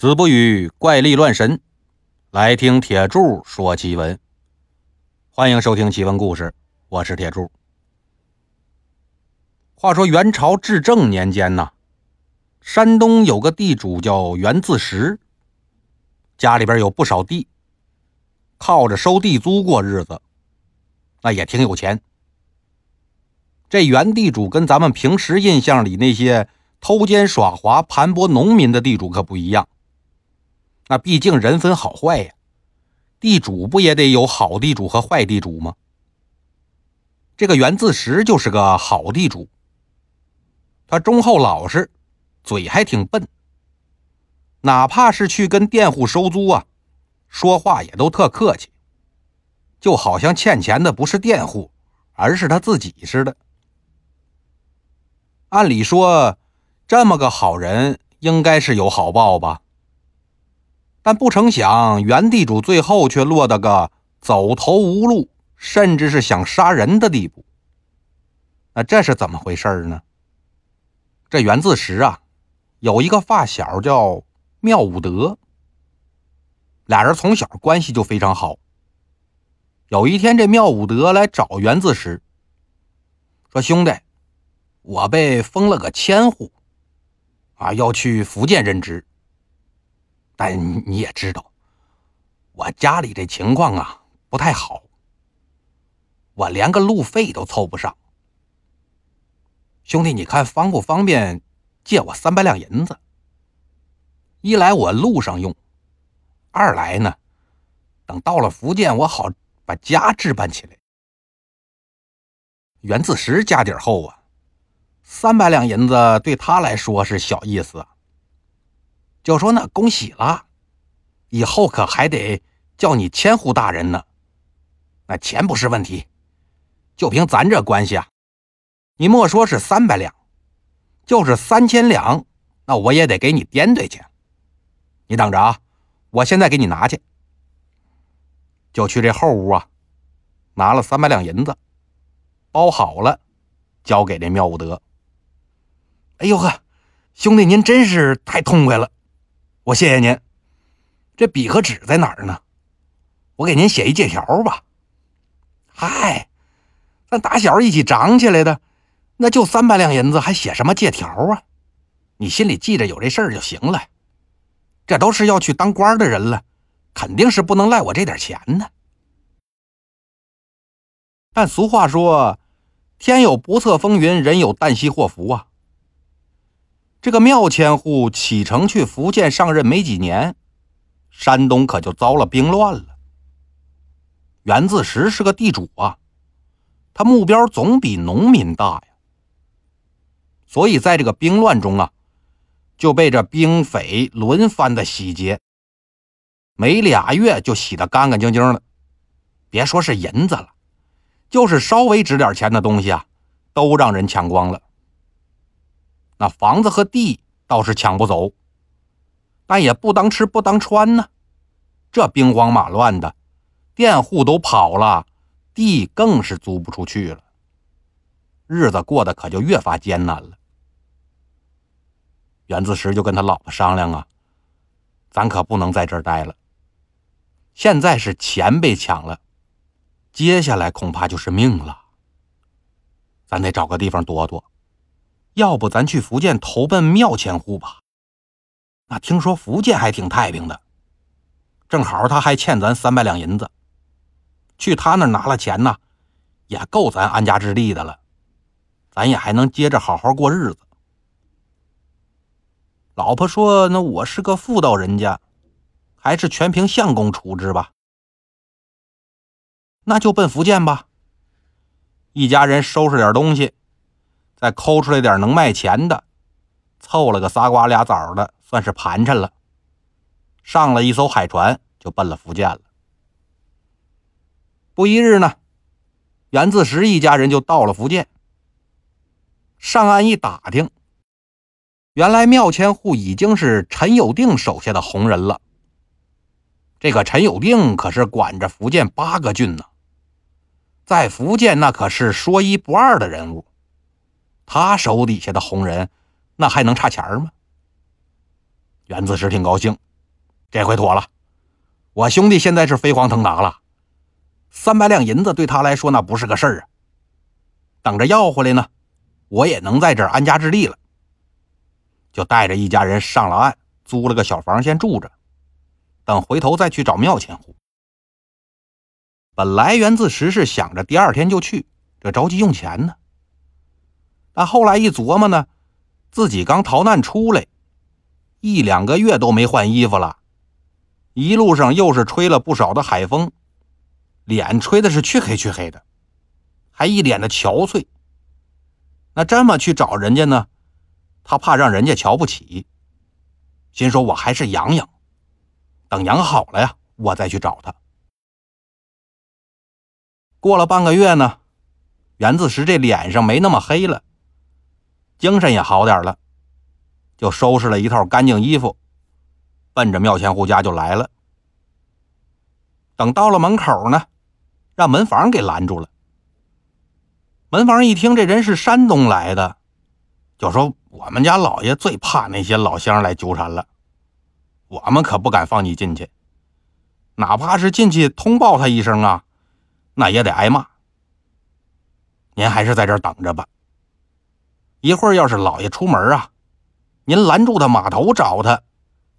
子不语怪力乱神，来听铁柱说奇闻。欢迎收听奇闻故事，我是铁柱。话说元朝至正年间呐，山东有个地主叫袁自实，家里边有不少地，靠着收地租过日子，那也挺有钱。这袁地主跟咱们平时印象里那些偷奸耍滑、盘剥农民的地主可不一样。那毕竟人分好坏呀，地主不也得有好地主和坏地主吗？这个袁自实就是个好地主，他忠厚老实，嘴还挺笨。哪怕是去跟佃户收租啊，说话也都特客气，就好像欠钱的不是佃户，而是他自己似的。按理说，这么个好人应该是有好报吧？但不成想，原地主最后却落得个走投无路，甚至是想杀人的地步。那这是怎么回事呢？这袁自石啊，有一个发小叫妙武德，俩人从小关系就非常好。有一天，这妙武德来找袁自石，说：“兄弟，我被封了个千户，啊，要去福建任职。”但你也知道，我家里这情况啊不太好，我连个路费都凑不上。兄弟，你看方不方便借我三百两银子？一来我路上用，二来呢，等到了福建，我好把家置办起来。袁自石家底厚啊，三百两银子对他来说是小意思。就说那恭喜了，以后可还得叫你千户大人呢。那钱不是问题，就凭咱这关系啊，你莫说是三百两，就是三千两，那我也得给你掂对去。你等着啊，我现在给你拿去。就去这后屋啊，拿了三百两银子，包好了，交给这妙武德。哎呦呵，兄弟您真是太痛快了。我谢谢您，这笔和纸在哪儿呢？我给您写一借条吧。嗨，咱打小一起长起来的，那就三百两银子，还写什么借条啊？你心里记着有这事儿就行了。这都是要去当官的人了，肯定是不能赖我这点钱呢。但俗话说，天有不测风云，人有旦夕祸福啊。这个妙千户启程去福建上任没几年，山东可就遭了兵乱了。袁自实是个地主啊，他目标总比农民大呀，所以在这个兵乱中啊，就被这兵匪轮番的洗劫，没俩月就洗得干干净净的。别说是银子了，就是稍微值点钱的东西啊，都让人抢光了。那房子和地倒是抢不走，但也不当吃不当穿呢。这兵荒马乱的，佃户都跑了，地更是租不出去了，日子过得可就越发艰难了。袁自实就跟他老婆商量啊，咱可不能在这儿待了。现在是钱被抢了，接下来恐怕就是命了。咱得找个地方躲躲。要不咱去福建投奔庙千户吧？那听说福建还挺太平的，正好他还欠咱三百两银子，去他那拿了钱呢，也够咱安家置地的了，咱也还能接着好好过日子。老婆说：“那我是个妇道人家，还是全凭相公处置吧。”那就奔福建吧。一家人收拾点东西。再抠出来点能卖钱的，凑了个仨瓜俩枣的，算是盘缠了。上了一艘海船，就奔了福建了。不一日呢，袁自石一家人就到了福建。上岸一打听，原来庙千户已经是陈友定手下的红人了。这个陈友定可是管着福建八个郡呢，在福建那可是说一不二的人物。他手底下的红人，那还能差钱吗？袁自实挺高兴，这回妥了，我兄弟现在是飞黄腾达了，三百两银子对他来说那不是个事儿啊。等着要回来呢，我也能在这安家置地了。就带着一家人上了岸，租了个小房先住着，等回头再去找庙前户。本来袁自石是想着第二天就去，这着急用钱呢。但后来一琢磨呢，自己刚逃难出来，一两个月都没换衣服了，一路上又是吹了不少的海风，脸吹的是黢黑黢黑的，还一脸的憔悴。那这么去找人家呢，他怕让人家瞧不起，心说我还是养养，等养好了呀，我再去找他。过了半个月呢，袁自石这脸上没那么黑了，精神也好点了，就收拾了一套干净衣服，奔着庙前户家就来了。等到了门口呢，让门房给拦住了。门房一听这人是山东来的，就说：“我们家老爷最怕那些老乡来纠缠了，我们可不敢放你进去，哪怕是进去通报他一声啊。”那也得挨骂。您还是在这儿等着吧。一会儿要是老爷出门啊，您拦住他码头找他，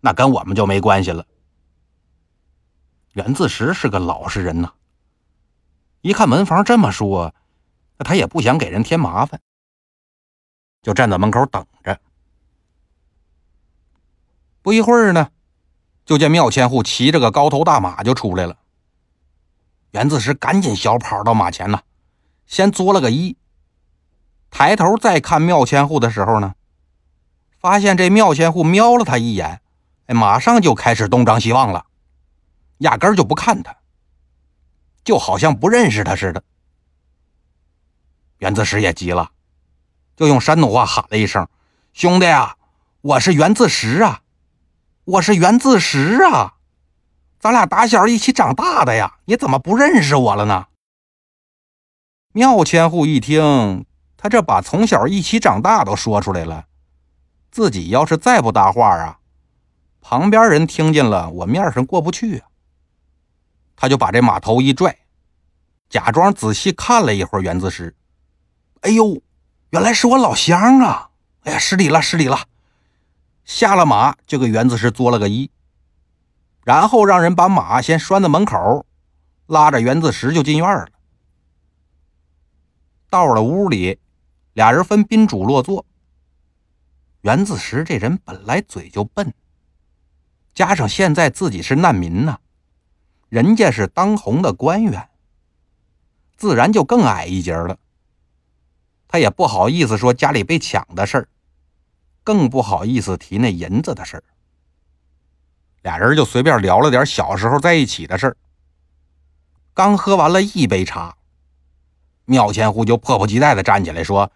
那跟我们就没关系了。袁自石是个老实人呐，一看门房这么说，那他也不想给人添麻烦，就站在门口等着。不一会儿呢，就见庙千户骑着个高头大马就出来了。袁自石赶紧小跑到马前呢，先作了个揖。抬头再看庙千户的时候呢，发现这庙千户瞄了他一眼，哎，马上就开始东张西望了，压根就不看他，就好像不认识他似的。袁自石也急了，就用山东话喊了一声：“兄弟啊，我是袁自石啊，我是袁自石啊。”咱俩打小一起长大的呀，你怎么不认识我了呢？庙千户一听，他这把从小一起长大都说出来了，自己要是再不搭话啊，旁边人听见了，我面上过不去啊。他就把这马头一拽，假装仔细看了一会儿袁自石。哎呦，原来是我老乡啊！哎呀，失礼了，失礼了。下了马就给袁自石作了个揖。然后让人把马先拴在门口，拉着袁自石就进院了。到了屋里，俩人分宾主落座。袁子石这人本来嘴就笨，加上现在自己是难民呢，人家是当红的官员，自然就更矮一截了。他也不好意思说家里被抢的事儿，更不好意思提那银子的事儿。俩人就随便聊了点小时候在一起的事儿。刚喝完了一杯茶，庙千户就迫不及待的站起来说：“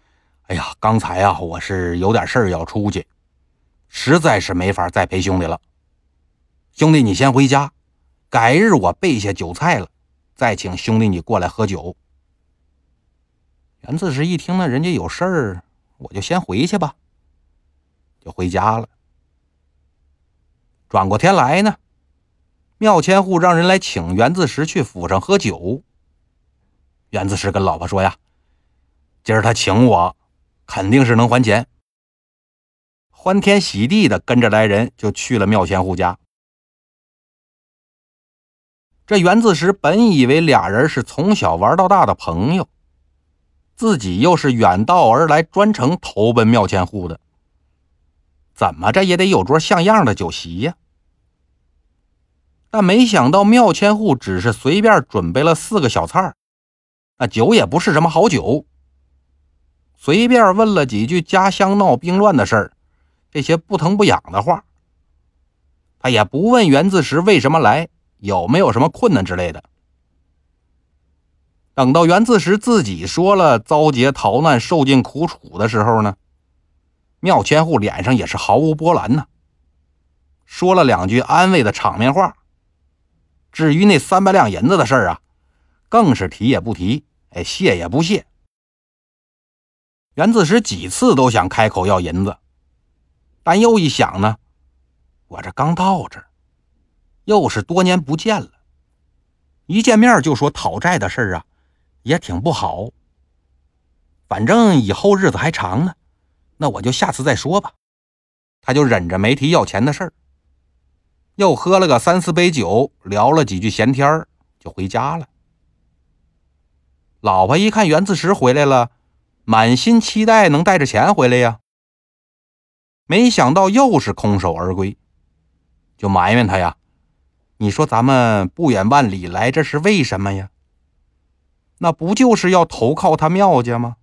哎呀，刚才啊，我是有点事儿要出去，实在是没法再陪兄弟了。兄弟，你先回家，改日我备下酒菜了，再请兄弟你过来喝酒。”袁自石一听呢，人家有事儿，我就先回去吧，就回家了。转过天来呢，庙千户让人来请袁自石去府上喝酒。袁自石跟老婆说：“呀，今儿他请我，肯定是能还钱。”欢天喜地的跟着来人就去了庙千户家。这袁自石本以为俩人是从小玩到大的朋友，自己又是远道而来，专程投奔庙千户的，怎么着也得有桌像样的酒席呀。但没想到庙千户只是随便准备了四个小菜那酒也不是什么好酒。随便问了几句家乡闹兵乱的事儿，这些不疼不痒的话。他也不问袁自石为什么来，有没有什么困难之类的。等到袁自石自己说了遭劫逃难、受尽苦楚的时候呢，庙千户脸上也是毫无波澜呢，说了两句安慰的场面话。至于那三百两银子的事儿啊，更是提也不提，哎，谢也不谢。袁自石几次都想开口要银子，但又一想呢，我这刚到这儿，又是多年不见了，一见面就说讨债的事儿啊，也挺不好。反正以后日子还长呢，那我就下次再说吧。他就忍着没提要钱的事儿，又喝了个三四杯酒，聊了几句闲天就回家了。老婆一看袁自石回来了，满心期待能带着钱回来呀，没想到又是空手而归，就埋怨他呀。你说咱们不远万里来，这是为什么呀？那不就是要投靠他庙家吗？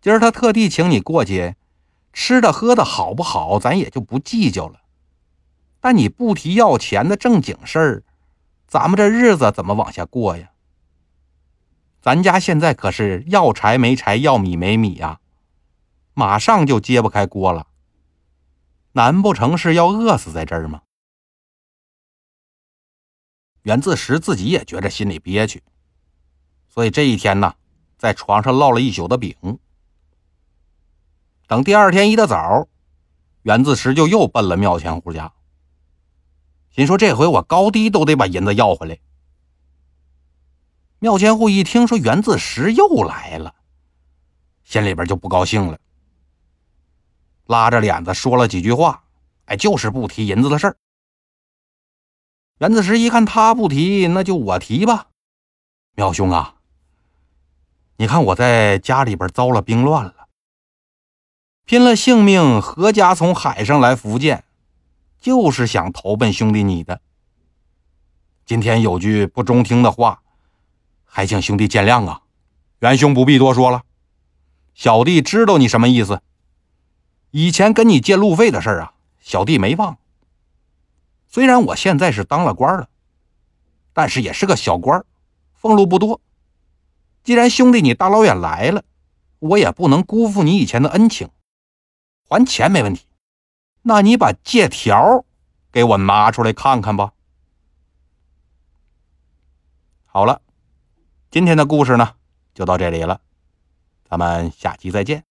今儿他特地请你过去，吃的喝的好不好，咱也就不计较了。但你不提要钱的正经事儿，咱们这日子怎么往下过呀？咱家现在可是要柴没柴，要米没米呀，马上就揭不开锅了。难不成是要饿死在这儿吗？袁自石自己也觉着心里憋屈，所以这一天呢，在床上烙了一宿的饼。等第二天一大早，袁自石就又奔了庙前户家，心说这回我高低都得把银子要回来。庙前户一听说袁自石又来了，心里边就不高兴了，拉着脸子说了几句话，哎，就是不提银子的事儿。袁子石一看他不提，那就我提吧。妙兄啊，你看我在家里边遭了兵乱了，拼了性命何家从海上来福建，就是想投奔兄弟你的。今天有句不中听的话，还请兄弟见谅啊。袁兄不必多说了，小弟知道你什么意思。以前跟你借路费的事儿啊，小弟没忘。虽然我现在是当了官了，但是也是个小官，俸禄不多。既然兄弟你大老远来了，我也不能辜负你以前的恩情，还钱没问题。那你把借条给我拿出来看看吧。好了，今天的故事呢就到这里了，咱们下期再见。